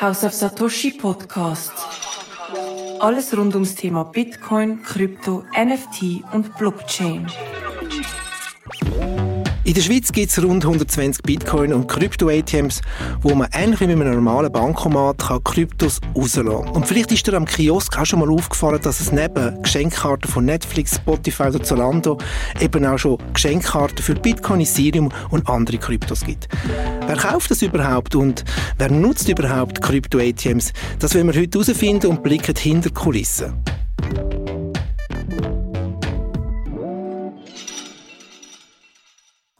House of Satoshi Podcast. Alles rund ums Thema Bitcoin, Krypto, NFT und Blockchain. In der Schweiz gibt es rund 120 Bitcoin- und Krypto-ATMs, wo man ähnlich wie mit einem normalen Bankomat Kryptos rauslassen kann. Und vielleicht ist dir am Kiosk auch schon mal aufgefallen, dass es neben Geschenkkarten von Netflix, Spotify oder Zalando eben auch schon Geschenkkarten für Bitcoin, Ethereum und andere Kryptos gibt. Wer kauft das überhaupt und wer nutzt überhaupt Krypto-ATMs? Das wollen wir heute herausfinden und blicken hinter die Kulissen.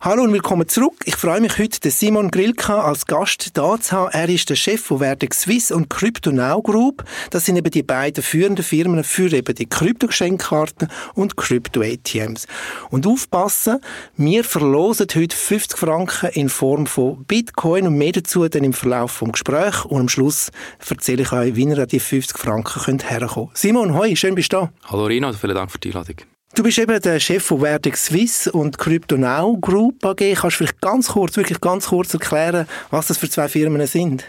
Hallo und willkommen zurück. Ich freue mich heute, den Simon Grilka als Gast da zu haben. Er ist der Chef von Vertex Swiss und CryptoNow Group. Das sind eben die beiden führenden Firmen für eben die Kryptogeschenkkarten und Krypto-ATMs. Und aufpassen, wir verlosen heute 50 Franken in Form von Bitcoin und mehr dazu dann im Verlauf vom Gespräch. Und am Schluss erzähle ich euch, wie ihr an die 50 Franken könnt herkommen Simon, hoi, schön bist du da. Hallo Rino, vielen Dank für die Einladung. Du bist eben der Chef von Vertex Swiss und CryptoNow Group AG. Kannst du vielleicht ganz kurz, wirklich ganz kurz erklären, was das für zwei Firmen sind?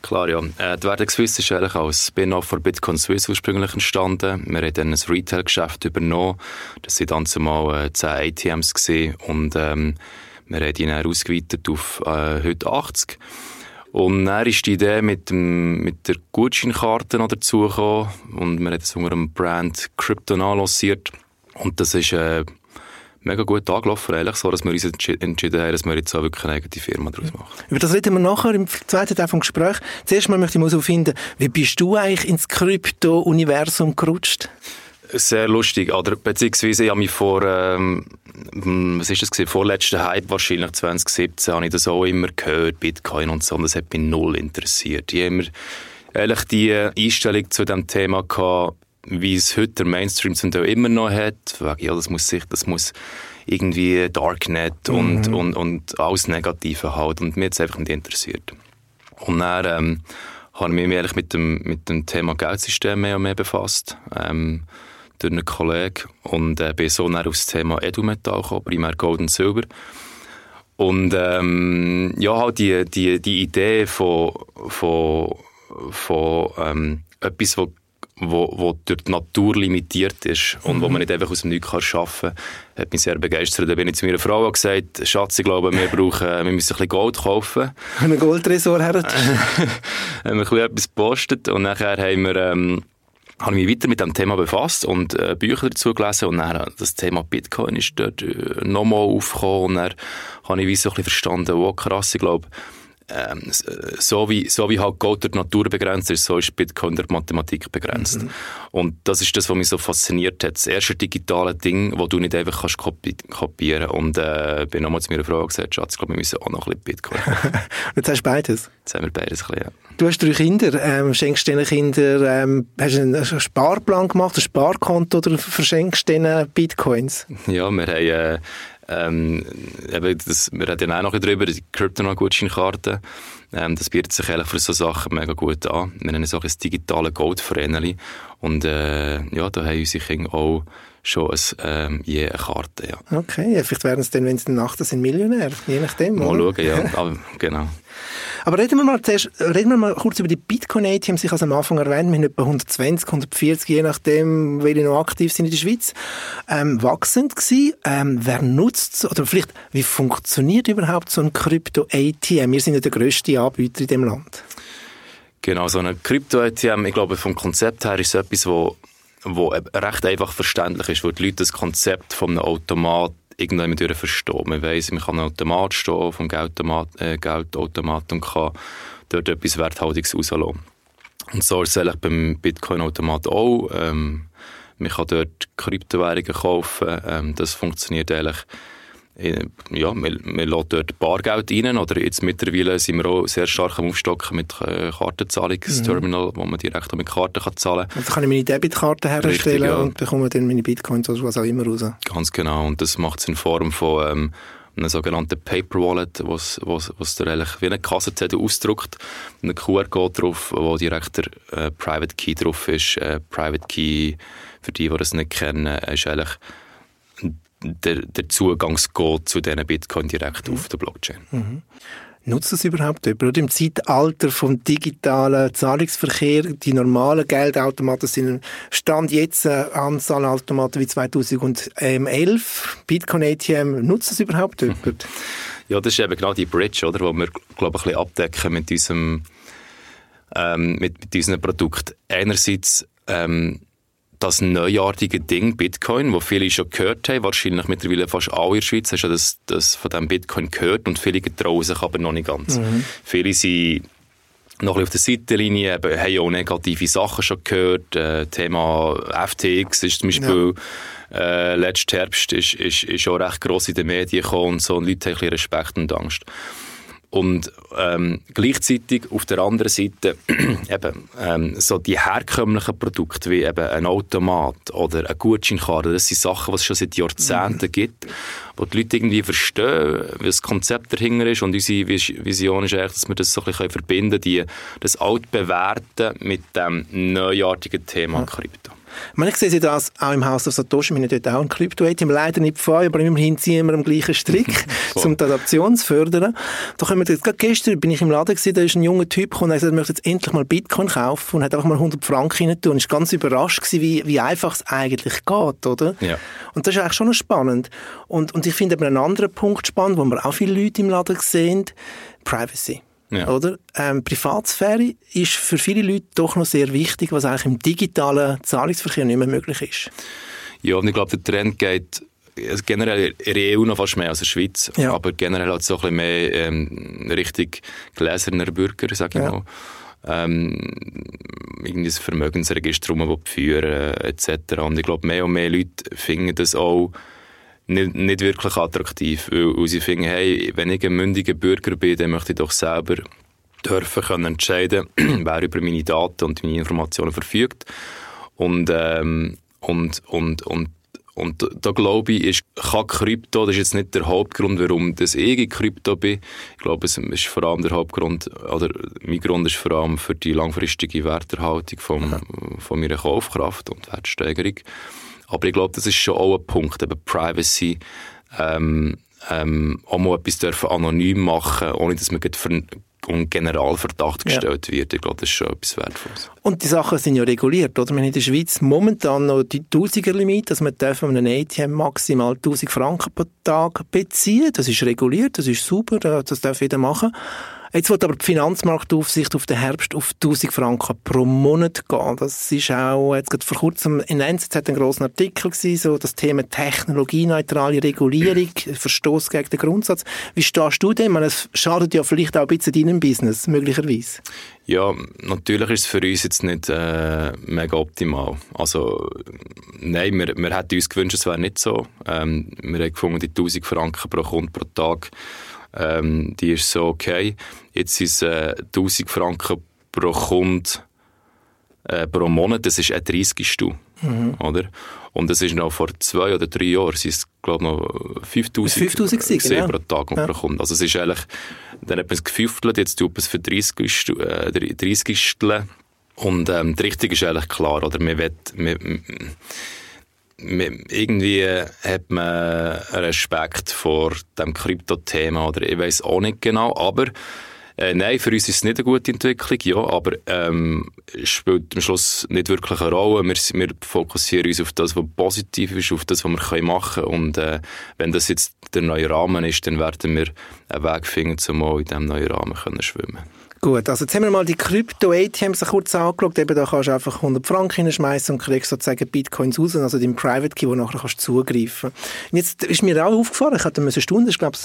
Klar, ja. Äh, die Vertex Swiss ist eigentlich als Spin-off von Bitcoin Swiss ursprünglich entstanden. Wir haben dann ein Retail-Geschäft übernommen. Das waren dann zumal äh, 10 ATMs gewesen. und ähm, wir haben die dann ausgeweitet auf äh, heute 80. Und dann ist die Idee mit, dem, mit der Gutscheinkarte noch dazugekommen und wir haben das unter dem Brand CryptoNow lanciert. Und das ist äh, mega gut angelaufen, eigentlich so, dass wir uns entschieden haben, dass wir jetzt auch wirklich eine eigene Firma daraus machen. Über das reden wir nachher im zweiten Teil des Gesprächs. Zuerst mal möchte ich mal so finden, wie bist du eigentlich ins Krypto-Universum gerutscht? Sehr lustig, oder beziehungsweise ich habe mich vor, ähm, was ist das gewesen, vorletzten Hype wahrscheinlich 2017, habe ich das auch immer gehört, Bitcoin und so, und das hat mich null interessiert. Ich habe immer ehrlich die Einstellung zu dem Thema gehabt, wie es heute der Mainstream zum Teil immer noch hat. Ja, das muss sich, das muss irgendwie Darknet mhm. und, und, und alles Negative halt. Und mir hat es einfach nicht interessiert. Und dann ähm, habe ich mich ehrlich mit dem, mit dem Thema Geldsystem mehr und mehr befasst. Ähm, durch einen Kollegen. Und äh, bin so dann auf das Thema Edelmetall gekommen, primär Gold und Silber. Und ähm, ja, halt die, die, die Idee von, von, von ähm, etwas, was wo, wo durch die Natur limitiert ist und mhm. wo man nicht einfach aus dem Nichts schaffen kann, hat mich sehr begeistert. Da bin ich zu meiner Frau gesagt, Schatz, ich glaube, wir brauchen, wir müssen ein bisschen Gold kaufen. Einen Goldtresor her. haben wir ein etwas gepostet und nachher haben wir, ähm, habe ich mich weiter mit dem Thema befasst und äh, Bücher dazu gelesen und dann das Thema Bitcoin ist dort äh, nochmal aufgekommen und dann habe ich wie so ein bisschen verstanden, wow, krass, ich glaube, ähm, äh, so, wie, so wie halt Gold durch die Natur begrenzt ist, so ist Bitcoin durch die Mathematik begrenzt. Mhm. Und das ist das, was mich so fasziniert hat. Das erste digitale Ding, das du nicht einfach kannst kopi kopieren Und äh, bin nochmal zu meiner Frau gesagt, Schatz, ich glaube, wir müssen auch noch ein bisschen Bitcoin Jetzt hast du beides? Jetzt haben wir beides ein bisschen, ja. Du hast drei Kinder, ähm, schenkst deinen Kindern, ähm, hast du einen Sparplan gemacht, ein Sparkonto oder verschenkst denen Bitcoins? Ja, wir haben... Äh, ähm, eben das, wir reden auch noch darüber, die Kryptonaut-Gutscheinkarte. Ähm, das bietet sich eigentlich für so Sachen mega gut an. Wir es auch ein digitales Goldvereneli. Und äh, ja, da haben unsere Kinder auch schon ein, ähm, je eine Karte. Ja. Okay, ja, vielleicht werden es dann, wenn sie nachts sind, Millionär, je nachdem. Mal oder? schauen, ja. Aber, genau. Aber reden wir mal zuerst, reden wir mal kurz über die Bitcoin-ATMs. Ich habe es am Anfang erwähnt, wir haben etwa 120, 140, je nachdem, welche noch aktiv sind in der Schweiz, ähm, wachsend gewesen. Ähm, wer nutzt oder vielleicht, wie funktioniert überhaupt so ein Krypto-ATM? Wir sind ja der grösste Anbieter in dem Land. Genau, so ein Krypto-ATM, ich glaube, vom Konzept her ist es etwas, wo, wo recht einfach verständlich ist, wo die Leute das Konzept von einem Automat irgendwann verstehen. Man weiss, man kann einen Automat stehen vom Geldautomat, äh, Geldautomat und kann dort etwas Werthaltiges rauslassen. Und so ist es eigentlich beim Bitcoin-Automat auch. Ähm, man kann dort Kryptowährungen kaufen. Ähm, das funktioniert eigentlich äh, ja, man, man lässt dort Bargeld rein, oder jetzt mittlerweile sind wir auch sehr stark am Aufstocken mit äh, Kartenzahlungsterminal, mhm. wo man direkt mit Karten kann zahlen kann. Also kann ich meine Debitkarte herstellen Richtig, ja. und bekomme dann meine Bitcoins oder was auch immer raus. Ganz genau, und das macht es in Form von ähm, einem sogenannten Paper Wallet, was was was der eigentlich wie eine Kassenzettel ausdruckt, ein QR-Code drauf, wo direkt der äh, Private Key drauf ist. Äh, Private Key, für die, die das nicht kennen, ist eigentlich der, der Zugangscode zu diesen Bitcoin direkt mhm. auf der Blockchain. Mhm. Nutzt das überhaupt jemand? Oder im Zeitalter vom digitalen Zahlungsverkehr, die normalen Geldautomaten sind Stand jetzt eine Anzahl Automaten wie 2011. Bitcoin ATM, nutzt das überhaupt jemand? Ja, das ist eben genau die Bridge, oder, wo wir, glaube ich, ein bisschen abdecken mit unserem, ähm, mit, mit unserem Produkt. Einerseits ähm, das neuartige Ding Bitcoin, wo viele schon gehört haben, wahrscheinlich mittlerweile fast alle in der Schweiz haben schon das, das von dem Bitcoin gehört und viele getrauen sich aber noch nicht ganz. Mhm. Viele sind noch auf der Seitenlinie, eben, haben auch negative Sachen schon gehört. Äh, Thema FTX ist zum Beispiel ja. äh, letzten Herbst ist, ist, ist auch recht gross in den Medien gekommen und so und Leute haben ein bisschen Respekt und Angst. Und ähm, gleichzeitig auf der anderen Seite eben ähm, so die herkömmlichen Produkte wie eben ein Automat oder eine Gutscheinkarte, das sind Sachen, die es schon seit Jahrzehnten mhm. gibt, wo die Leute irgendwie verstehen, wie das Konzept dahinter ist und unsere Vision ist eigentlich, dass wir das so ein bisschen verbinden können, das Altbewährte mit dem neuartigen Thema ja. Krypto. Ich, meine, ich sehe das auch im Haus der Satoshi. Wir haben dort auch ein Krypto-ATM. Leider nicht von aber immerhin ziehen wir am gleichen Strick, um die Adaption zu fördern. Da können wir jetzt, gerade gestern bin ich im Laden gewesen, da ist ein junger Typ gekommen und hat gesagt, er möchte jetzt endlich mal Bitcoin kaufen und hat einfach mal 100 Franken rein. Und ist ganz überrascht gewesen, wie, wie einfach es eigentlich geht, oder? Ja. Und das ist eigentlich schon noch spannend. Und, und ich finde aber einen anderen Punkt spannend, wo wir auch viele Leute im Laden sehen, Privacy. Ja. Oder? Ähm, Privatsphäre ist für viele Leute doch noch sehr wichtig, was eigentlich im digitalen Zahlungsverkehr nicht mehr möglich ist. Ja, und ich glaube, der Trend geht also generell in der EU noch fast mehr als in der Schweiz, ja. aber generell hat es so ein bisschen mehr ähm, richtig gläserner Bürger, sage ich ja. mal. Ähm, irgendwie ein Vermögensregister führen etc. Und ich glaube, mehr und mehr Leute finden das auch nicht, nicht wirklich attraktiv, weil, weil sie finden, hey, wenn ich ein mündiger Bürger bin, dann möchte ich doch selber dürfen können entscheiden, wer über meine Daten und meine Informationen verfügt. Und, ähm, und, und, und, und da glaube ich, ist, kann Krypto, das ist jetzt nicht der Hauptgrund, warum das ich in Krypto bin. Ich glaube, es ist vor allem der Hauptgrund, oder mein Grund ist vor allem für die langfristige Werterhaltung vom, von meiner Kaufkraft und Wertsteigerung. Aber ich glaube, das ist schon auch ein Punkt, eben Privacy, ähm, ähm, auch mal etwas dürfen anonym machen, ohne dass man um Generalverdacht gestellt ja. wird. Ich glaube, das ist schon etwas Wertvolles. Und die Sachen sind ja reguliert, oder? Wir haben in der Schweiz momentan noch die Tausiger-Limit, dass man darf an einem ATM maximal 1000 Franken pro Tag beziehen. Das ist reguliert, das ist super, das darf jeder machen. Jetzt wird aber die Finanzmarktaufsicht auf den Herbst auf 1000 Franken pro Monat gehen. Das ist auch, jetzt gerade vor kurzem in NZZ ein grosser Artikel gewesen, so das Thema technologieneutrale Regulierung, Verstoß gegen den Grundsatz. Wie stehst du dem? Es schadet ja vielleicht auch ein bisschen deinem Business, möglicherweise. Ja, natürlich ist es für uns jetzt nicht äh, mega optimal. Also, nein, wir, wir hätten uns gewünscht, es wäre nicht so. Ähm, wir haben gefunden, die 1000 Franken pro Kunde pro Tag ähm, die ist so okay. Jetzt sind es äh, 1000 Franken pro Kunde äh, pro Monat, das ist ein 30. Mhm. Oder? Und das ist noch vor zwei oder drei Jahren, sind es, glaube noch 5000 5000 genau. pro Tag und ja. pro Kunde. Also es ist eigentlich, dann hat man es gefüftelt, jetzt tut man es für 30. Äh, 30. Und ähm, die Richtung ist eigentlich klar, oder? Man will, man, irgendwie hat man Respekt vor dem Krypto-Thema oder ich weiß auch nicht genau, aber äh, nein, für uns ist es nicht eine gute Entwicklung, ja, aber ähm, spielt am Schluss nicht wirklich eine Rolle. Wir, wir fokussieren uns auf das, was positiv ist, auf das, was wir machen können und äh, wenn das jetzt der neue Rahmen ist, dann werden wir einen Weg finden, um auch in diesem neuen Rahmen können schwimmen Gut, also jetzt haben wir mal die Krypto-ATMs kurz angeschaut. Eben, da kannst du einfach 100 Franken hinschmeißen und kriegst sozusagen Bitcoins raus, also dein Private Key, wo nachher kannst zugreifen. Und jetzt ist mir auch aufgefallen, ich hatte eine Stunde, ich glaube,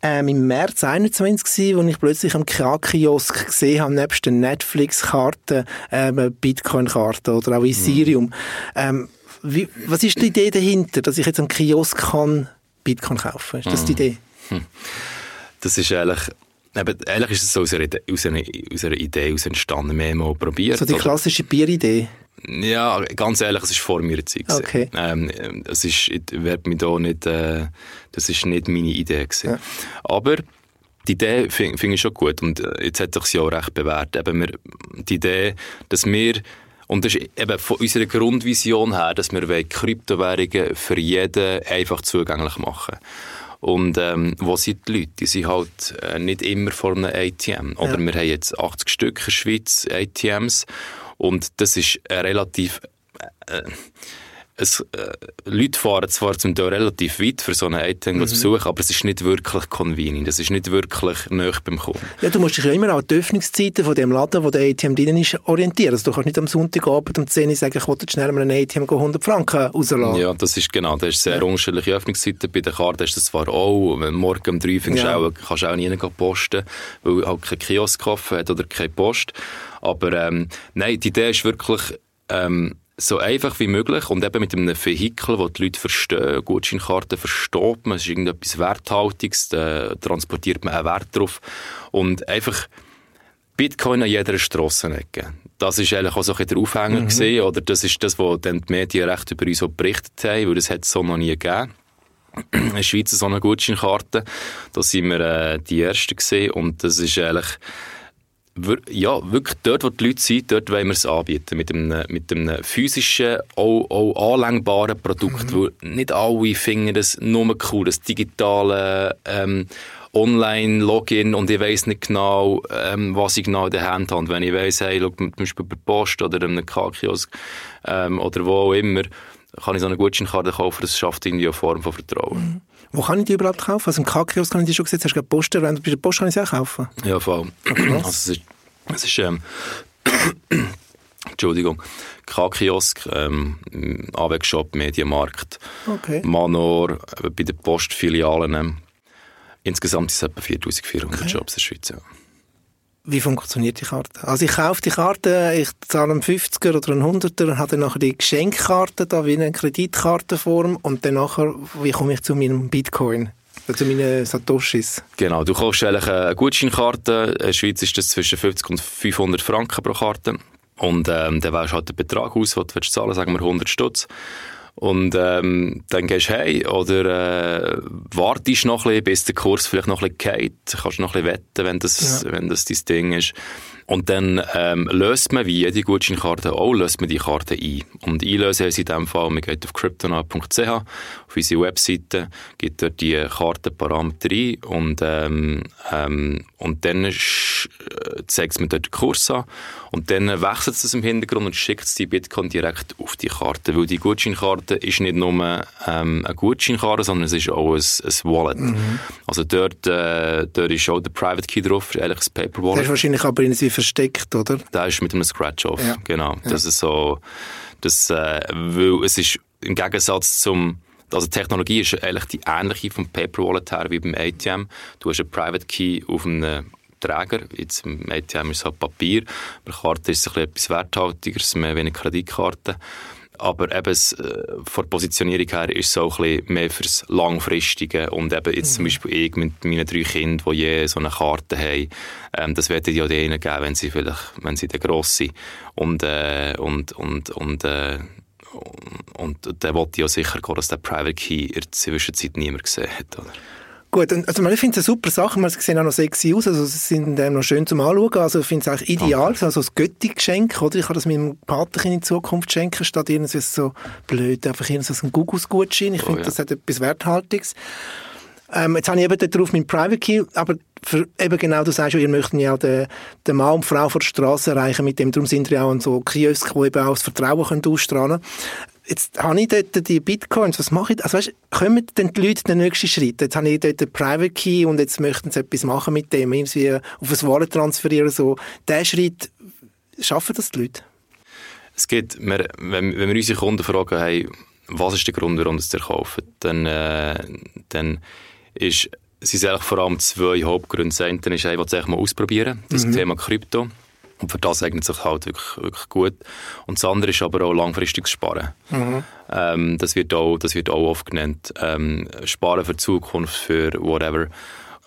ähm, im März 21 wo ich plötzlich am Kiosk gesehen habe, nebst den Netflix-Karten, ähm, Bitcoin-Karten oder auch Ethereum. Mhm. Ähm, wie, was ist die Idee dahinter, dass ich jetzt am Kiosk kann Bitcoin kaufen? Ist das die mhm. Idee? Hm. Das ist eigentlich Eben, eigentlich ist es so aus einer, aus einer, aus einer Idee aus entstanden. Wir haben mal probiert. So die klassische Bieridee? Ja, ganz ehrlich, es ist vor mir Zeit. Okay. Ähm, es ist, ich mich da nicht, äh, das ist nicht meine Idee gewesen. Ja. Aber die Idee finde find ich schon gut und äh, jetzt hat sich ja auch recht bewährt. Eben wir, die Idee, dass wir und das ist eben von unserer Grundvision her, dass wir Kryptowährungen für jeden einfach zugänglich machen Und ähm, wo sind die Leute? Die sind halt äh, nicht immer vor einem ATM. Oder ja. wir haben jetzt 80 Stück in der Schweiz ATMs und das ist relativ... Äh, es, äh, Leute fahren zwar zum Teil relativ weit für so einen Item mhm. zu besuchen, aber es ist nicht wirklich convenient. Es ist nicht wirklich nahe beim Kunden. Ja, du musst dich ja immer an die Öffnungszeiten von dem Laden, wo der ATM drin ist, orientieren. Also du kannst nicht am Sonntagabend um 10 Uhr sagen, ich wollte schnell mal ein ATM 100 Franken rausladen. Ja, das ist genau. Das ist sehr ja. unterschiedliche Öffnungszeiten. Bei der Karte ist das zwar auch, wenn morgen um 3 Uhr ja. auch, kannst du auch nie posten, weil halt kein Kiosk hat oder keine Post. Aber ähm, nein, die Idee ist wirklich, ähm, so einfach wie möglich und eben mit einem Vehikel, das die Leute verstehen. Gutscheinkarten versteht man, es ist irgendetwas Werthaltiges, da transportiert man einen Wert drauf und einfach Bitcoin an jeder Strassenecke. Das ist eigentlich auch so ein der Aufhänger mhm. gesehen, oder das ist das, was dann die Medien recht über uns berichtet haben, weil das hat es so noch nie gegeben. In der Schweiz so eine Gutscheinkarte, da sind wir äh, die Ersten gesehen und das ist eigentlich ja, wirklich dort, wo die Leute sind, dort wollen wir es anbieten. Mit einem, mit einem physischen, auch, auch anlängbaren Produkt, mhm. wo nicht alle finden das nur cool, das digitale ähm, Online-Login und ich weiss nicht genau, ähm, was ich genau in der Hand habe. Wenn ich weiss, hey, schau, zum Beispiel bei Post oder einem K-Kiosk ähm, oder wo auch immer, kann ich so eine Gutscheinkarte kaufen, das schafft irgendwie eine Form von Vertrauen. Mhm. Wo kann ich die überhaupt kaufen? Also im K-Kiosk kann ich die schon gesehen, hast du Post erwähnt, bei der Post kann ich sie auch kaufen? Ja, voll. Okay, also es ist, es ist ähm, Entschuldigung, K-Kiosk, ähm, Awegshop, Medienmarkt, okay. Manor, äh, bei den Postfilialen. Ähm, insgesamt sind es etwa 4400 okay. Jobs in der Schweiz. Ja. Wie funktioniert die Karte? Also ich kaufe die Karte, ich zahle einen 50er oder einen 100er und habe dann nachher die Geschenkkarte da wie eine Kreditkartenform und dann nachher, wie komme ich zu meinem Bitcoin? Zu meinen Satoshis. Genau, du kaufst eigentlich eine Gutscheinkarte. In der Schweiz ist das zwischen 50 und 500 Franken pro Karte. Und ähm, dann wählst du halt den Betrag aus, den du willst zahlen sagen wir 100 Stutz. Und ähm, dann gehst du hey oder äh, wartest noch ein bisschen, bis der Kurs vielleicht noch ein bisschen geht. Kannst noch ein bisschen wetten, wenn das, ja. wenn das dein Ding ist. Und dann ähm, löst man, wie jede Gutscheinkarte auch, löst man die Karte ein. Und einlösen heisst in dem Fall, man geht auf cryptonite.ch, auf unsere Webseite, gibt dort die Kartenparameter ein und, ähm, ähm, und dann äh, zeigt man dort den Kurs an und dann wechselt es im Hintergrund und schickt die Bitcoin direkt auf die Karte. Weil die Gutscheinkarte ist nicht nur ähm, eine Gutscheinkarte, sondern es ist auch ein, ein Wallet. Mhm. Also dort, äh, dort ist auch der Private Key drauf, eigentlich das Paper Wallet. Das ist wahrscheinlich aber irgendwie versteckt, oder? Da ist mit einem Scratch-Off, ja. genau. Ja. Das ist so, das, äh, weil es ist im Gegensatz zum also die Technologie ist eigentlich die ähnliche vom Paper Wallet her wie beim ATM. Du hast einen Private Key auf einem Träger. Jetzt im ATM ist es halt Papier. Bei der Karte ist es ein etwas werthaltigeres, mehr wie eine Kreditkarte. Aber eben es, äh, von der Positionierung her ist es auch ein bisschen mehr fürs Langfristige. Und eben jetzt mhm. zum Beispiel ich mit meinen drei Kindern, die je so eine Karte haben, ähm, das werde ich ja denen geben, wenn sie vielleicht, wenn sie dann gross sind. Und, äh, und, und, und, äh, und, und der wollte ja sicher gehen, dass der Private Key in der Zwischenzeit niemand gesehen hat. Oder? Gut, also ich finde es eine super Sache, sie sehen auch noch sexy aus, also sie sind ähm, noch schön zum Anschauen, also ich finde es eigentlich ideal, okay. also das Götti-Geschenk, oder? Ich kann das meinem Paterchen in Zukunft schenken, statt irgendwie so blöd, einfach irgendwie so ein Gugus-Gutschein. Ich oh, finde, ja. das hat etwas Werthaltiges. Ähm, jetzt habe ich eben darauf meinen Private Key, aber für, eben genau, du sagst ja, ihr möchtet ja den, den Mann und Frau von der Straße erreichen mit dem, darum sind wir auch an so Kiosk, wo eben auch das Vertrauen können ausstrahlen Jetzt habe ich dort die Bitcoins, was mache ich? Also weißt, kommen denn die Leute den nächsten Schritt? Jetzt habe ich dort den Private Key und jetzt möchten sie etwas machen mit dem, irgendwie auf ein Wallet transferieren, so. Der Schritt, schaffen das die Leute? Es gibt, wir, wenn, wenn wir unsere Kunden fragen, hey, was ist der Grund, warum sie es kaufen, dann, äh, dann ist es sind eigentlich vor allem zwei Hauptgründe. Das eine ist, ich will es mal ausprobieren, das mhm. Thema Krypto. Und für das eignet sich halt wirklich, wirklich gut. Und das andere ist aber auch langfristiges Sparen. Mhm. Ähm, das, wird auch, das wird auch oft genannt. Ähm, Sparen für die Zukunft, für whatever.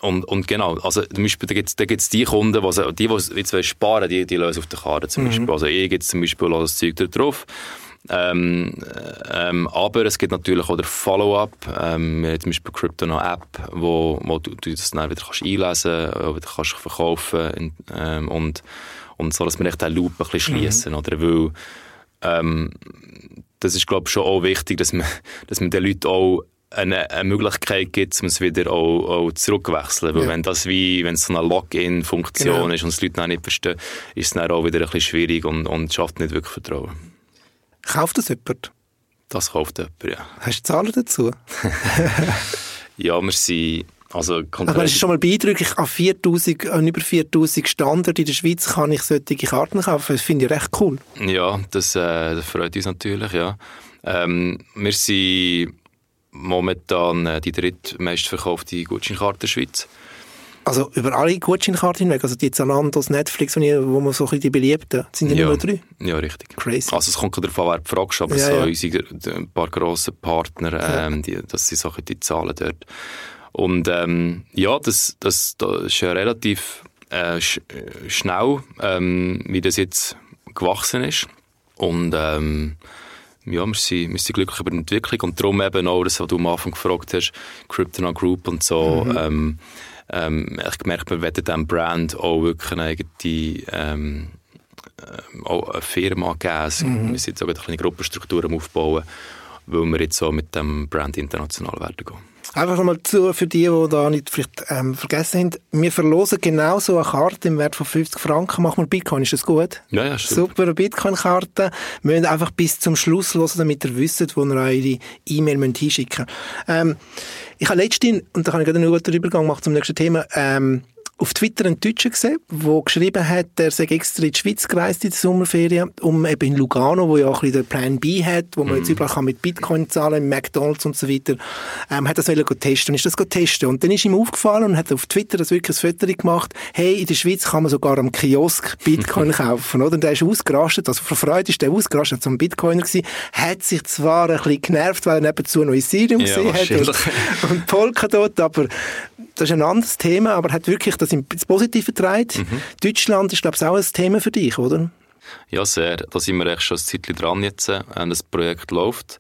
Und, und genau, also zum Beispiel, da gibt es die Kunden, die, die, die jetzt sparen, die, die lösen auf der Karte zum mhm. Beispiel. Also ich jetzt zum Beispiel das Zeug da drauf. Ähm, ähm, aber es gibt natürlich auch der Follow-up. Ähm, wir haben zum Beispiel Crypto noch App, wo, wo du, du das dann wieder kannst einlesen kannst, wieder kannst verkaufen ähm, und, und so, dass wir echt den Loop ein bisschen mhm. schließen, mhm. oder? Weil, ähm, das ist, glaube ich, schon auch wichtig, dass man, dass man den Leuten auch eine, eine Möglichkeit gibt, um es wieder auch, auch zurückwechseln. Weil Ja. wenn das wie, wenn es so eine Login-Funktion Genau. ist und die Leute dann nicht verstehen, ist es dann auch wieder ein bisschen schwierig und, und schafft nicht wirklich Vertrauen. Kauft das jemand? Das kauft jemand, ja. Hast du Zahlen dazu? Ja, wir sind, also, Also, es ist schon mal beeindruckend, an, 4000, an über 4000 Standorten in der Schweiz kann ich solche Karten kaufen. Das finde ich recht cool. Ja, das, äh, das freut uns natürlich, ja. Ähm, wir sind momentan äh, die drittmeistverkaufte Gutscheinkarte der Schweiz. Also über alle Gutscheinkarten hinweg, also die Zalandos, Netflix, wo man so ein bisschen die beliebten, sind die ja. nur drei. Ja, richtig. Crazy. Also es kommt gerade davon, wer du fragst, aber Ja, so ja. unsere ein paar grosse Partner, ähm, die, das sind Sachen, die zahlen dort. Und ähm, ja, das, das, das ist ja relativ äh, sch äh, schnell, ähm, wie das jetzt gewachsen ist. Und ähm, ja, wir sind, wir sind glücklich über die Entwicklung und darum eben auch, das, was du am Anfang gefragt hast, Kryptonaut Group und so, ähm, ähm, ich gemerkt, wir wollen diesem Brand auch wirklich eine eigene ähm, ähm, auch eine Firma geben. Also, Wir sind jetzt auch eine kleine Gruppenstruktur am aufbauen, weil wir jetzt so mit dem Brand international werden gehen. Einfach nochmal zu, für die, die da nicht vielleicht ähm, vergessen haben, wir verlosen genau so eine Karte im Wert von 50 Franken. Machen wir Bitcoin, ist das gut? Ja, ja, super. Super, eine Bitcoin-Karte. Wir müssen einfach bis zum Schluss hören, damit ihr wisst, wo ihr eure E-Mail müsst hinschicken ähm, Ich habe letztens, und da kann ich gerade einen guten Übergang machen zum nächsten Thema, ähm, auf Twitter einen Deutschen gesehen, der geschrieben hat, er sei extra in die Schweiz gereist in der Sommerferien, um eben in Lugano, wo ja auch ein bisschen der Plan B hat, wo man jetzt überall kann mit Bitcoin zahlen, McDonalds und so weiter, ähm, hat das wollen testen und ist das testen. Und dann ist ihm aufgefallen und hat auf Twitter das wirklich ein Foto gemacht, hey, in der Schweiz kann man sogar am Kiosk Bitcoin kaufen, oder? Und der ist ausgerastet, also vor Freude ist der ausgerastet, ein Bitcoiner gewesen, hat sich zwar ein bisschen genervt, weil er nebenzu noch Ethereum Ja, gesehen hat und, und Polkadot, aber das ist ein anderes Thema, aber hat wirklich das ins Positive getragen. Mhm. Deutschland ist, glaube ich, auch ein Thema für dich, oder? Ja, sehr. Da sind wir echt schon ein Zeitchen dran jetzt. Äh, das Projekt läuft.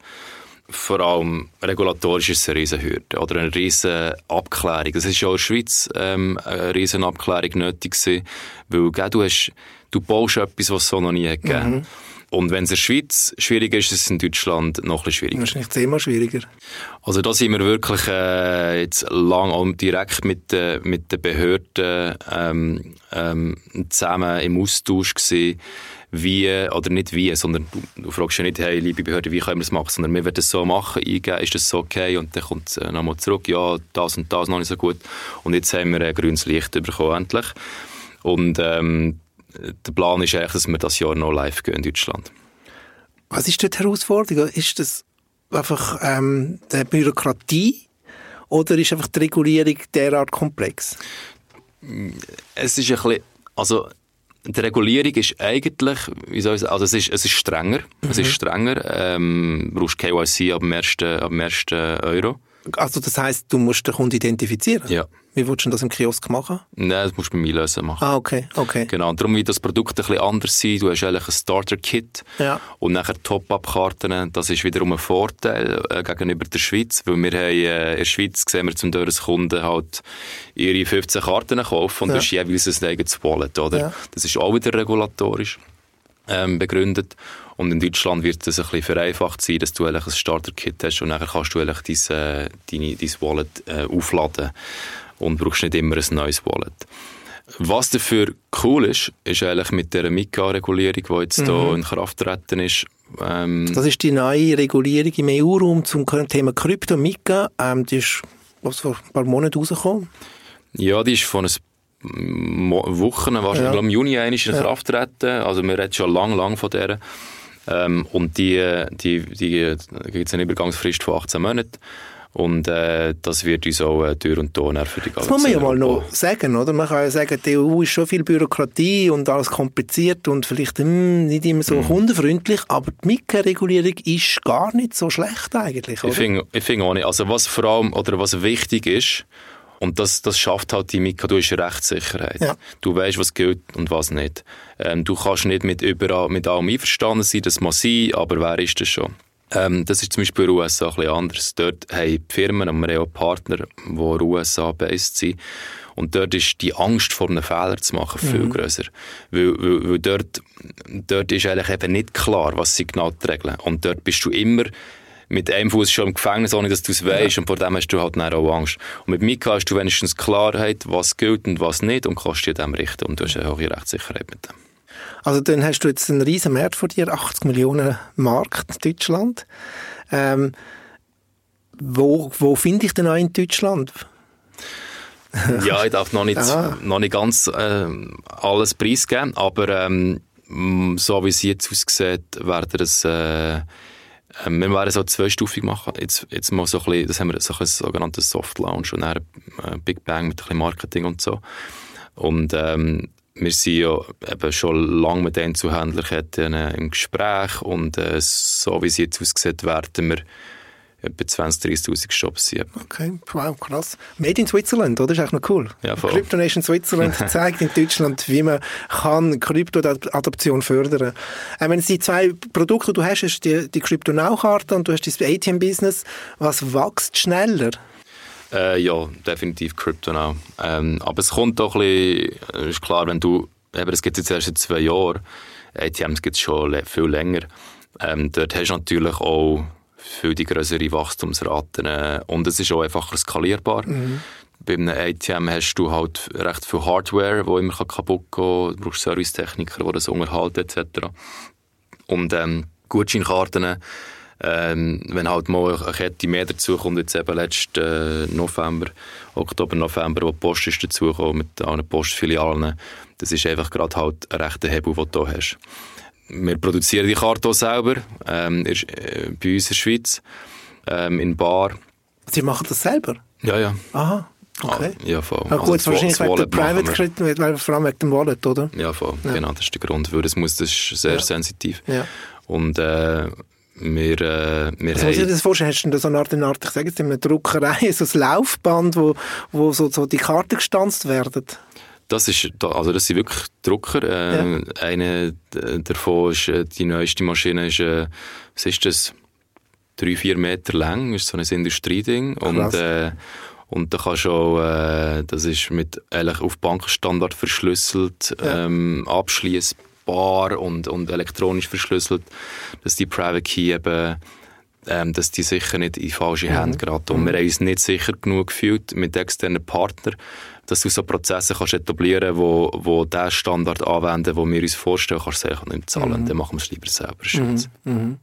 Vor allem regulatorisch ist es eine riesen Hürde oder eine riesen Abklärung. Es ist ja auch in der Schweiz ähm, eine riesen Abklärung nötig gewesen, weil gell, du, hast, du baust etwas, was es so noch nie hat gegeben. Und wenn es in der Schweiz schwierig ist, ist es in Deutschland noch ein bisschen schwieriger. Wahrscheinlich zehnmal schwieriger. Also da sind wir wirklich äh, jetzt lang auch direkt mit, äh, mit den Behörden ähm, ähm, zusammen im Austausch gewesen, wie, oder nicht wie, sondern du, du fragst ja nicht, hey, liebe Behörde, wie können wir das machen, sondern wir werden das so machen, eingeben, ist das so okay? Und dann kommt es äh, nochmal zurück, ja, das und das noch nicht so gut. Und jetzt haben wir ein grünes Licht bekommen, endlich. Und ähm, der Plan ist eigentlich, dass wir das Jahr noch live gehen in Deutschland. Was ist dort die Herausforderung? Ist das einfach ähm, die Bürokratie oder ist einfach die Regulierung derart komplex? Es ist ein bisschen, also die Regulierung ist eigentlich, wie soll ich sagen, also es ist, es ist strenger, es ist strenger, ähm, du brauchst KYC ab dem ersten, ab dem ersten Euro. Also das heißt, du musst den Kunden identifizieren? Ja. Wie willst du das im Kiosk machen? Nein, das musst du beim Einlösen machen. Ah, okay, okay. Genau, und darum wird das Produkt ein bisschen anders sein. Du hast eigentlich ein Starter-Kit Ja. und nachher Top-Up-Karten. Das ist wiederum ein Vorteil äh, gegenüber der Schweiz, weil wir haben, äh, in der Schweiz sehen wir zum Teil, dass Kunden halt ihre 15 Karten kaufen und Ja. das ist jeweils ein eigenes Wallet, oder? Ja. Das ist auch wieder regulatorisch ähm, begründet. Und in Deutschland wird es ein bisschen vereinfacht sein, dass du eigentlich ein Starter-Kit hast und nachher kannst du eigentlich dein, äh, deine, dein Wallet äh, aufladen und brauchst nicht immer ein neues Wallet. Was dafür cool ist, ist eigentlich mit der Mika-Regulierung, die jetzt hier in Kraft treten ist, ähm, Das ist die neue Regulierung im EU-Raum zum Thema Krypto, Mika. Ähm, die ist was, vor ein paar Monaten rausgekommen. Ja, die ist von ein Mo Wochen, wahrscheinlich Ja. im Juni einmal in. Kraft treten. Also wir reden schon lang, lang von der. Ähm, und die, die, die, gibt es eine Übergangsfrist von 18 Monaten. Und äh, das wird uns auch äh, Tür und Tor für die Das muss man ja mal noch sagen, oder? Man kann ja sagen, die EU ist schon viel Bürokratie und alles kompliziert und vielleicht hm, nicht immer Mhm. so kundenfreundlich, aber die Mika-Regulierung ist gar nicht so schlecht eigentlich, oder? Ich finde find auch nicht. Also was vor allem, oder was wichtig ist, und das, das schafft halt die Mika, du hast Rechtssicherheit. Ja. Du weißt, was gilt und was nicht. Ähm, du kannst nicht mit, überall, mit allem einverstanden sein, das muss sein, aber wer ist das schon? Ähm, das ist zum Beispiel in den USA ein bisschen anders. Dort haben die Firmen, und wir haben auch Partner, die in den USA based sind, und dort ist die Angst vor einem Fehler zu machen viel grösser. Weil, weil, weil dort, dort ist eigentlich eben nicht klar, was sind genau Regeln. Und dort bist du immer mit einem Fuß schon im Gefängnis, ohne dass du es weißt. Ja. Und vor dem hast du halt dann auch Angst. Und mit Mika hast du wenigstens Klarheit, was gilt und was nicht und kannst dir dem richten. Und du hast eine hohe Rechtssicherheit mit dem. Also dann hast du jetzt einen riesen Markt vor dir, 80 Millionen Markt Deutschland. Ähm, wo, wo finde ich denn auch in Deutschland? ja, ich darf noch nicht, noch nicht ganz äh, alles preisgeben, aber ähm, so wie es jetzt aussieht, werden es äh, ähm, wir werden so zweistufig machen. Jetzt, jetzt mal so ein bisschen, das haben wir so ein sogenanntes Soft Launch und dann äh, Big Bang mit ein bisschen Marketing und so. Und ähm, wir sind ja eben schon lange mit den Zuhändlerketten im Gespräch und äh, so wie es jetzt aussieht, werden wir etwa 20.000, 30'000 Shops sein. Okay, wow, krass. Made in Switzerland, oder? Das ist echt noch cool. Ja, voll. Crypto Nation Switzerland zeigt in Deutschland, wie man kann Krypto-Adoption fördern kann. Äh, wenn die zwei Produkte, die du hast, hast die, die Crypto-Now-Karte und du hast das ATM-Business, was wächst schneller? Äh, ja, definitiv Crypto Now. Ähm, aber es kommt doch ein bisschen, ist klar, wenn du, eben, es gibt jetzt erst seit zwei Jahren, ATMs gibt es schon viel länger. Ähm, dort hast du natürlich auch viel die größere Wachstumsraten. Äh, und es ist auch einfacher skalierbar. Mhm. Bei einem ATM hast du halt recht viel Hardware, die immer kaputt gehen kann. Du brauchst Servicetechniker, die das unterhalten etc. Und ähm, Gutscheinkarten, ähm, wenn halt mal eine Kette mehr dazu kommt, jetzt eben letzten äh, November, Oktober, November, wo die Post ist dazugekommen mit allen Postfilialen, das ist einfach gerade halt ein rechter Hebel, den du hier hast wir produzieren die Karte selber, ähm, äh, bei uns in der Schweiz, ähm, in Bar. Sie machen das selber? Ja, ja. Aha. Okay. Ah, ja, voll. Ja, gut, also wahrscheinlich wegen der Private Credit, vor allem wegen dem Wallet, oder? Ja, voll. Ja. Genau, das ist der Grund, weil es muss, das ist sehr ja. sensitiv. Ja. Und äh, wir, äh, wir also, ich dir das vorstellen? Hast du so eine Art, eine Art ich sage jetzt, eine Druckerei, so ein Laufband, wo, wo so, so die Karten gestanzt werden? Das, ist, also das sind wirklich Drucker. Äh, ja. Eine davon ist, äh, die neueste Maschine ist, äh, was ist das? Drei, vier Meter lang, ist so ein Industrieding. Und, äh, und da kannst du auch, äh, das ist mit, eigentlich auf Bankenstandard verschlüsselt, ja. ähm, abschließbar und, und elektronisch verschlüsselt, dass die Private Key eben ähm, dass die sicher nicht in falsche mhm. Hände geraten. Und mhm. wir haben uns nicht sicher genug gefühlt mit externen Partnern, dass du so Prozesse kannst etablieren wo, wo den Standard anwenden, wo wir uns vorstellen, kannst du sagen, nicht zahlen, mhm. dann machen wir es lieber selber. Mhm. Mhm.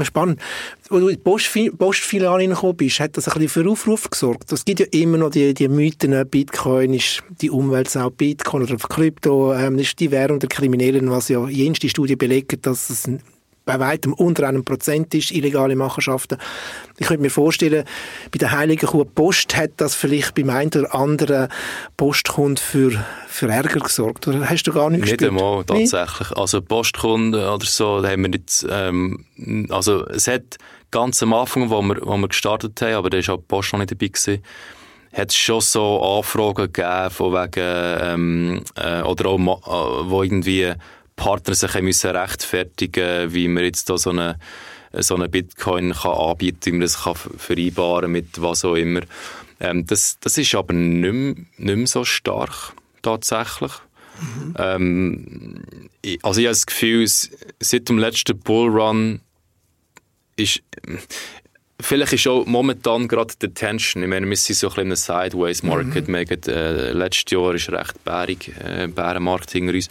Spannend. Als du in die Postfiliale gekommen bist, hat das ein bisschen für Aufruf gesorgt. Es gibt ja immer noch die, die Mythen, Bitcoin ist die Umweltsau, Bitcoin oder Krypto ähm, ist die Währung der Kriminellen, was ja jenste Studie belegt, dass es bei weitem unter einem Prozent ist, illegale Machenschaften. Ich könnte mir vorstellen, bei der Heiligen Kuh Post hat das vielleicht beim einen oder anderen Postkund für, für Ärger gesorgt. Oder hast du gar nicht Nicht einmal, tatsächlich. Nee? Also Postkunden oder so, da haben wir nicht, ähm, also es hat ganz am Anfang, wo wir, wo wir gestartet haben, aber da war auch die Post noch nicht dabei gewesen, hat es schon so Anfragen gegeben von wegen, ähm, äh, oder auch, äh, wo irgendwie Partner sich müssen rechtfertigen wie man jetzt da so eine, so eine Bitcoin kann anbieten kann, wie man das kann vereinbaren mit was auch immer. Ähm, das, das ist aber nicht mehr, nicht mehr so stark, tatsächlich. Mhm. Ähm, also ich habe das Gefühl, seit dem letzten Bullrun ist Vielleicht ist auch momentan gerade die Tension. Ich meine, wir sind so ein bisschen Sideways-Market. Mhm. Äh, letztes Jahr ist recht bärig, äh, Bärenmarkt hinter uns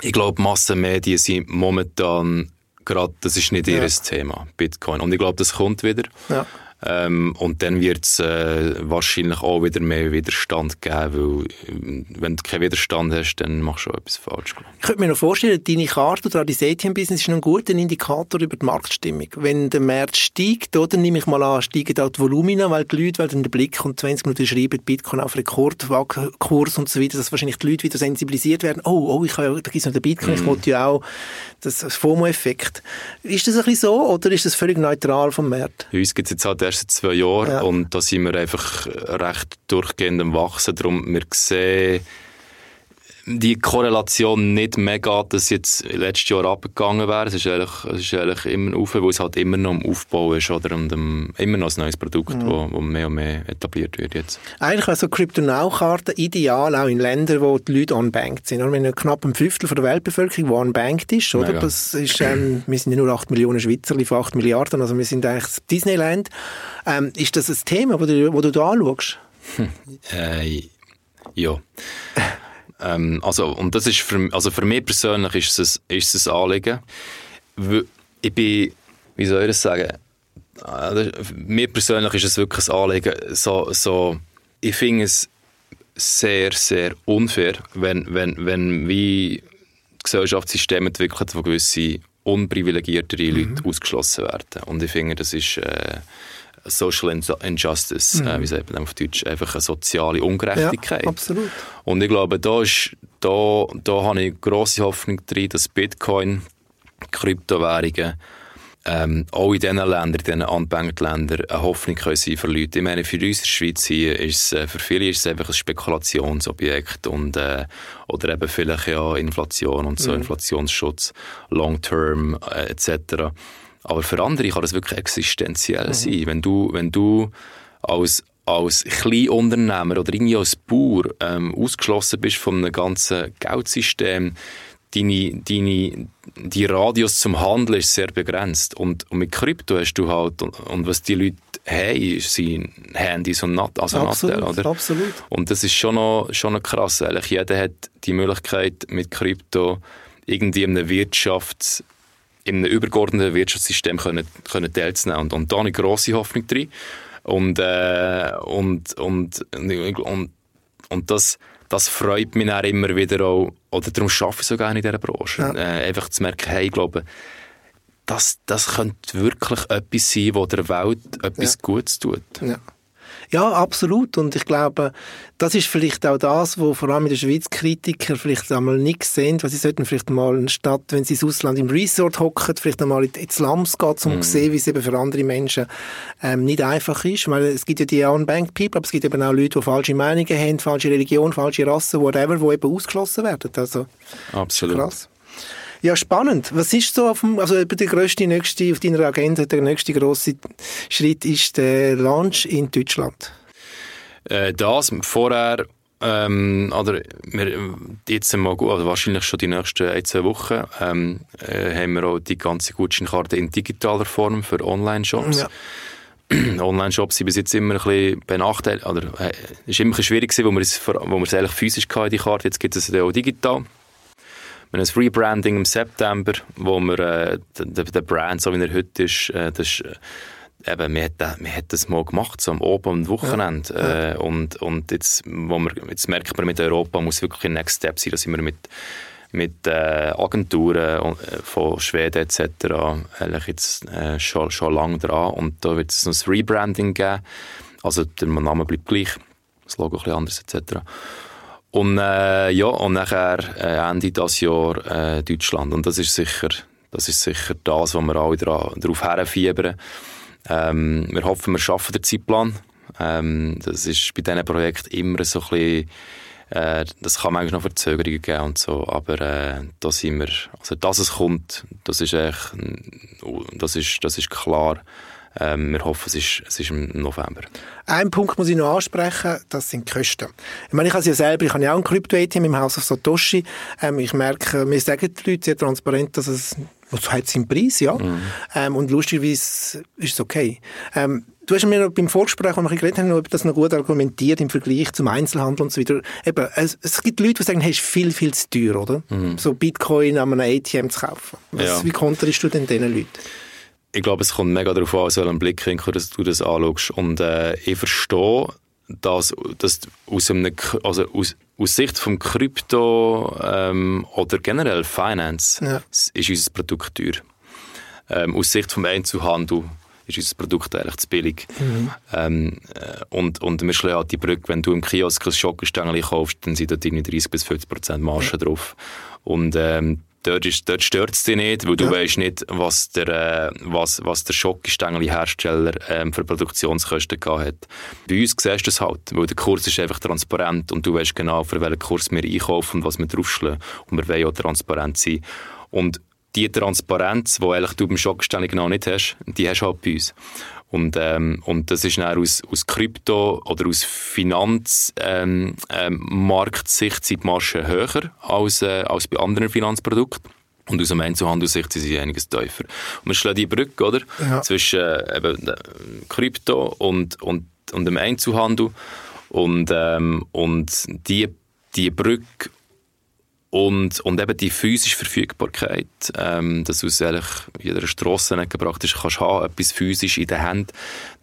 ich glaube, Massenmedien sind momentan gerade, das ist nicht ja. ihr Thema, Bitcoin. Und ich glaube, das kommt wieder. Ja. Ähm, und dann wird es äh, wahrscheinlich auch wieder mehr Widerstand geben, weil äh, wenn du keinen Widerstand hast, dann machst du auch etwas falsch. Ich könnte mir noch vorstellen, deine Karte oder dein ATM-Business ist ein guter Indikator über die Marktstimmung. Wenn der Markt steigt, oder nehme ich mal an, steigen auch die Volumina, weil die Leute, weil dann der Blick und 20 Minuten schreiben, Bitcoin auf Rekordkurs und so weiter, dass wahrscheinlich die Leute wieder sensibilisiert werden. Oh, oh, ich habe, da gibt es noch den Bitcoin, mm. ich mhm. wollte ja auch das FOMO-Effekt. Ist das ein bisschen so oder ist das völlig neutral vom Markt? Bei uns gibt es jetzt halt erst zwei Jahren ja. und da sind wir einfach recht durchgehend am Wachsen. Darum, wir sehen, die Korrelation nicht mehr geht, dass jetzt letztes Jahr abgegangen wäre. Es ist eigentlich, es ist eigentlich immer auf, weil es halt immer noch im Aufbau ist oder und um, immer noch ein neues Produkt, mhm. wo, wo mehr und mehr etabliert wird jetzt. Eigentlich wäre so Crypto-Now-Karten ideal, auch in Ländern, wo die Leute unbanked sind. Wenn knapp ein Fünftel von der Weltbevölkerung wo unbanked ist, oder? Das ist, ähm, wir sind ja nur 8 Millionen Schweizer von 8 Milliarden, also wir sind eigentlich Disneyland. Ähm, ist das ein Thema, wo du, wo du da anschaust? Hm. Äh, ja. Ähm, also, und das ist für, also für mich persönlich ist es, ist es ein Anliegen. Ich bin, wie soll ich das sagen, äh, mir persönlich ist es wirklich ein Anliegen, so, so, ich finde es sehr, sehr unfair, wenn, wenn, wenn wie Gesellschaftssysteme entwickelt, wo gewisse unprivilegiertere Leute mhm. ausgeschlossen werden. Und ich finde, das ist äh, Social Injustice, mhm. äh, wie sagt man auf Deutsch, einfach eine soziale Ungerechtigkeit. Ja, absolut. Und ich glaube, da, ist, da, da habe ich grosse Hoffnung drin, dass Bitcoin, Kryptowährungen, ähm, auch in diesen Ländern, in diesen unbanked Ländern, eine Hoffnung können sein für Leute. Ich meine, für uns in der Schweiz hier ist es, äh, für viele ist es einfach ein Spekulationsobjekt und, äh, oder eben vielleicht ja Inflation und so, mhm. Inflationsschutz, Long-Term äh, etc. Aber für andere kann das wirklich existenziell mhm. sein. Wenn du, wenn du als, als Kleinunternehmer oder irgendwie als Bauer ähm, ausgeschlossen bist von einem ganzen Geldsystem, deine, deine, die Radius zum Handeln ist sehr begrenzt. Und, und mit Krypto hast du halt, und, und was die Leute haben, sind Handys und Nat also absolut, Nattel, oder? Absolut. Und das ist schon noch, schon noch krass. Ehrlich. Jeder hat die Möglichkeit, mit Krypto irgendwie in einer Wirtschafts- in einem übergeordneten Wirtschaftssystem können, können teilzunehmen. Und, und da habe ich grosse Hoffnung drin. Und, äh, und, und, und, und das, das freut mich dann immer wieder auch, oder darum arbeite ich so gerne in dieser Branche. Ja. Äh, einfach zu merken, hey, ich glaube, das, das könnte wirklich etwas sein, das der Welt etwas ja. Gutes tut. Ja. Ja, absolut. Und ich glaube, das ist vielleicht auch das, wo vor allem in der Schweiz Kritiker vielleicht einmal nicht sehen, weil sie sollten vielleicht mal statt, wenn sie ins Ausland im Resort hocken, vielleicht einmal ins Slums gehen, um mm. zu sehen, wie es eben für andere Menschen ähm, nicht einfach ist. Weil es gibt ja die Unbanked People, aber es gibt eben auch Leute, die falsche Meinungen haben, falsche Religion, falsche Rasse, whatever, die eben ausgeschlossen werden. Also, Absolut. Krass. Ja, spannend. Was ist so auf dem, also der grösste, nächste, auf deiner Agenda, der nächste grosse Schritt ist der Launch in Deutschland? Äh, das, vorher, ähm, oder wir, jetzt mal gut, also wahrscheinlich schon die nächsten ein, zwei Wochen, ähm, äh, haben wir auch die ganze Gutscheinkarte in digitaler Form für Online-Shops. Ja. Online-Shops sind bis jetzt immer ein bisschen benachteiligt, oder äh, ist immer ein bisschen schwierig gewesen, wo wir es, wo wir es eigentlich physisch hatten, die Karte, jetzt gibt es sie auch digital. Wir haben ein Rebranding im September, wo wir äh, den, den Brand, so wie er heute ist, äh, das ist äh, eben, wir haben, wir das mal gemacht, so am Oben- und Wochenende. Ja. Äh, und, und jetzt, wo wir, jetzt merkt man, mit Europa muss wirklich ein Next Step sein, da sind wir mit, mit äh, Agenturen äh, von Schweden etc. eigentlich jetzt äh, schon, schon lange dran. Und da wird es noch ein Rebranding geben. Also der Name bleibt gleich, das Logo ein bisschen anders etc. Und äh, ja, und nachher äh, Ende dieses Jahr äh, Deutschland. Und das ist sicher das, ist sicher das wo wir alle darauf herfiebern. Ähm, wir hoffen, wir schaffen den Zeitplan. Ähm, das ist bei diesen Projekten immer so ein bisschen, äh, das kann manchmal noch Verzögerungen geben und so, aber äh, da sind wir, also dass es kommt, das ist echt, das ist, das ist klar. Ähm, wir hoffen, es ist, es ist im November. Ein Punkt muss ich noch ansprechen, das sind die Kosten. Ich meine, ich habe ja selber, ich habe ja auch ein Krypto-ATM im Haus of Satoshi. Ähm, ich merke, mir sagen die Leute sehr transparent, dass es was hat seinen Preis, ja. Mhm. Ähm, und lustigerweise ist es okay. Ähm, du hast mir noch beim Vorgespräch, als wir geredet haben, ob das noch gut argumentiert im Vergleich zum Einzelhandel und so weiter. Eben, es, es gibt Leute, die sagen, hey, ist viel, viel zu teuer, oder? Mhm. So Bitcoin an einem ATM zu kaufen. Was, ja. Wie konterst du denn diesen Leuten? Ich glaube, es kommt mega darauf an, aus welchem Blickwinkel dass du das anschaust. Und äh, ich verstehe, dass, dass aus, einem, also aus, aus Sicht vom Krypto ähm, oder generell Finance ja. ist unser Produkt teuer. Ähm, aus Sicht vom Einzelhandel ist unser Produkt eigentlich zu billig. Mhm. Ähm, äh, und, und wir schlagen halt die Brücke, wenn du im Kiosk ein Schokostängel kaufst, dann sind da 30 bis 50 Prozent Marge ja. drauf. Und ähm, dort, dort stört es dich nicht, weil du ja. weißt nicht, was der, äh, was, was der Schokostängeli-Hersteller ähm, für Produktionskosten gehabt hat. Bei uns siehst du das halt, weil der Kurs ist einfach transparent und du weißt genau, für welchen Kurs wir einkaufen und was wir draufschlagen. Und wir wollen auch transparent sein. Und die Transparenz, die eigentlich du beim Schokostängel genau nicht hast, die hast du halt bei uns. Und, ähm, und das ist dann aus, aus Krypto- oder aus Finanzmarktsicht ähm, ähm, sind die Margen höher als, äh, als bei anderen Finanzprodukten. Und aus dem Einzelhandelssicht sind sie einiges tiefer. Und wir schlagen die Brücke, oder? Ja. Zwischen äh, eben, äh, Krypto und, und, und dem Einzelhandel. Und, ähm, und die, die Brücke und, und eben die physische Verfügbarkeit, ähm, dass aus eigentlich jeder Strassenecke praktisch kannst haben, etwas physisch in der Hand,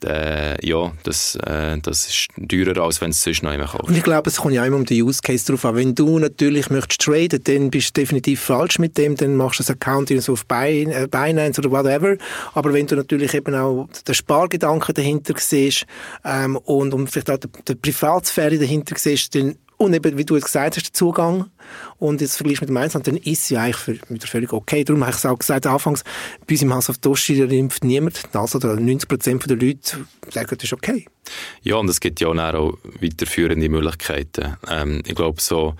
äh, ja, das, äh, das ist teurer, als wenn es sonst noch kaufst. Und ich glaube, es kommt ja immer um den Use Case drauf an. Wenn du natürlich möchtest traden, dann bist du definitiv falsch mit dem, dann machst du das Account so auf äh, Binance oder whatever. Aber wenn du natürlich eben auch den Spargedanken dahinter siehst ähm, und, und vielleicht auch die, die Privatsphäre dahinter siehst, dann und eben, wie du es gesagt hast, der Zugang. Und jetzt vergleichst mit dem Einzelnen, dann ist ja eigentlich wieder völlig okay. Darum habe ich es auch gesagt, anfangs, bei uns im Haus auf Doshi impft niemand. Also 90 Prozent der Leute sagen, das ist okay. Ja, und es gibt ja auch weiterführende Möglichkeiten. Ähm, ich glaube, so,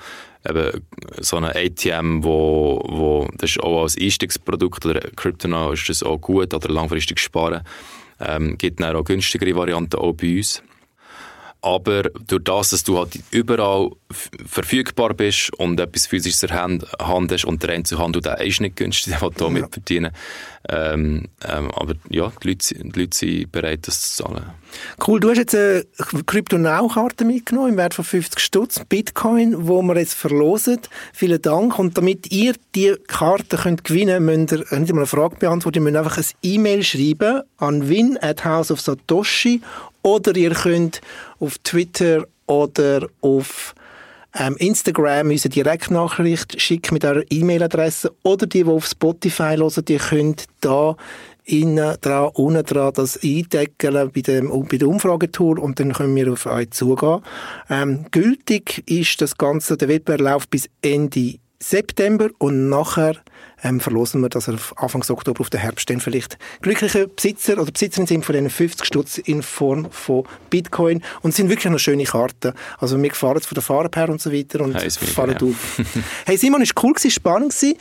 eben, so eine ATM, wo, wo, das ist auch als Einstiegsprodukt oder Crypto ist das auch gut oder langfristig sparen, ähm, gibt dann auch günstigere Varianten auch bei uns. Aber durch das, dass du halt überall verfügbar bist und etwas physisches in der Hand hast und der Einzelhandel, der ist nicht günstig, der will da ja. mit verdienen. Ähm, ähm, aber ja, die Leute, die Leute sind bereit, das zu zahlen. Cool, du hast jetzt eine Crypto-Now-Karte mitgenommen im Wert von 50 Stutz, Bitcoin, wo wir jetzt verlosen. Vielen Dank. Und damit ihr die Karte könnt gewinnen könnt, müsst ihr nicht mal eine Frage beantworten, ihr müsst einfach ein E-Mail schreiben an win at House of Satoshi oder ihr könnt auf Twitter oder auf ähm, Instagram uns eine Direktnachricht schicken mit eurer E-Mail-Adresse oder die, die auf Spotify hören, die könnt da innen dran, unten dran das eindecken bei, dem, bei der Umfragetour und dann können wir auf euch zugehen. Ähm, gültig ist das Ganze, der Wettbewerb läuft bis Ende September und nachher ähm, verlosen wir, dass er Anfang Oktober auf den Herbst dann vielleicht glückliche Besitzer oder Besitzerin sind von diesen 50 Stutz in Form von Bitcoin und es sind wirklich noch schöne Karten. Also mir gefallen es von der Farbe her und so weiter und fallen ja. auf. hey Simon, war cool, gewesen, spannend gewesen.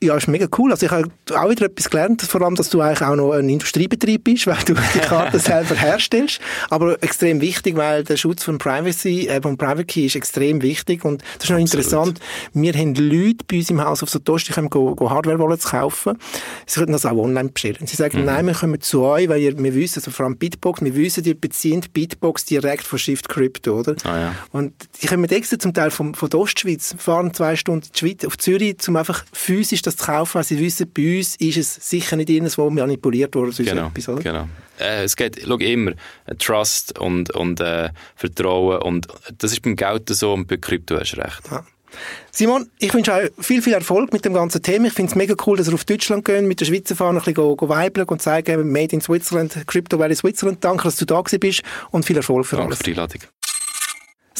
Ja, ist mega cool. Also ich habe auch wieder etwas gelernt, vor allem, dass du eigentlich auch noch ein Industriebetrieb bist, weil du die Karte selber herstellst. Aber extrem wichtig, weil der Schutz von Privacy, äh, von Private Key ist extrem wichtig. Und das ist noch Absolut. interessant. Wir haben Leute bei uns im Haus auf so Toast, die können go, go Hardware wollen kaufen. Sie könnten das auch online bestellen. Sie sagen, mhm. nein, wir kommen zu euch, weil ihr, wir wissen, also vor allem Bitbox, wir wissen, ihr bezieht Bitbox direkt von Shift Crypto, oder? Ah, ja. Und die kommen extra zum Teil vom, von der Ostschweiz, fahren zwei Stunden in die Schweiz, auf Zürich, um einfach physisch das zu kaufen, weil sie wissen, bei uns ist es sicher nicht irgendwo manipuliert worden. Genau, etwas, oder? genau. Äh, es geht schau, immer äh, Trust und, und äh, Vertrauen und das ist beim Geld so und bei Krypto hast du recht. Ja. Simon, ich wünsche euch viel, viel Erfolg mit dem ganzen Thema. Ich finde es mega cool, dass ihr auf Deutschland gehen, mit der Schweizer Fahne ein bisschen go, weibeln und zeigen, Made in Switzerland, Crypto Valley Switzerland. Danke, dass du da bist und viel Erfolg für Danke alles. für die Einladung.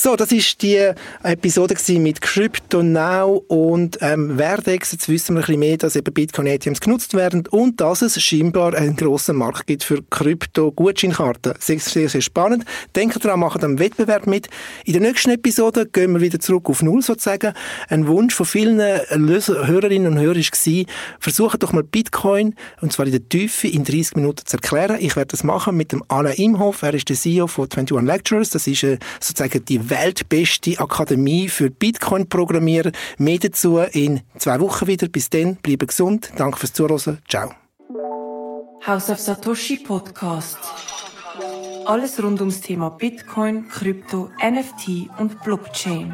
So, das ist die Episode mit Crypto Now und ähm, Verdex. Jetzt wissen wir ein bisschen mehr, dass eben Bitcoin ATMs genutzt werden und dass es scheinbar einen grossen Markt gibt für Krypto-Gutscheinkarten. Sehr, sehr, sehr spannend. Denkt daran, macht am Wettbewerb mit. In der nächsten Episode gehen wir wieder zurück auf Null sozusagen. Ein Wunsch von vielen Hörerinnen und Hörern war, versucht doch mal Bitcoin, und zwar in der Tiefe, in 30 Minuten zu erklären. Ich werde das machen mit dem Alain Imhoff. Er ist der CEO von 21 Lectures. Das ist äh, sozusagen die weltbeste Akademie für Bitcoin-Programmierer. Mehr dazu in zwei Wochen wieder. Bis dann, bleibe gesund. Danke fürs Zuhören. Ciao. House of Satoshi Podcast. Alles rund ums Thema Bitcoin, Krypto, NFT und Blockchain.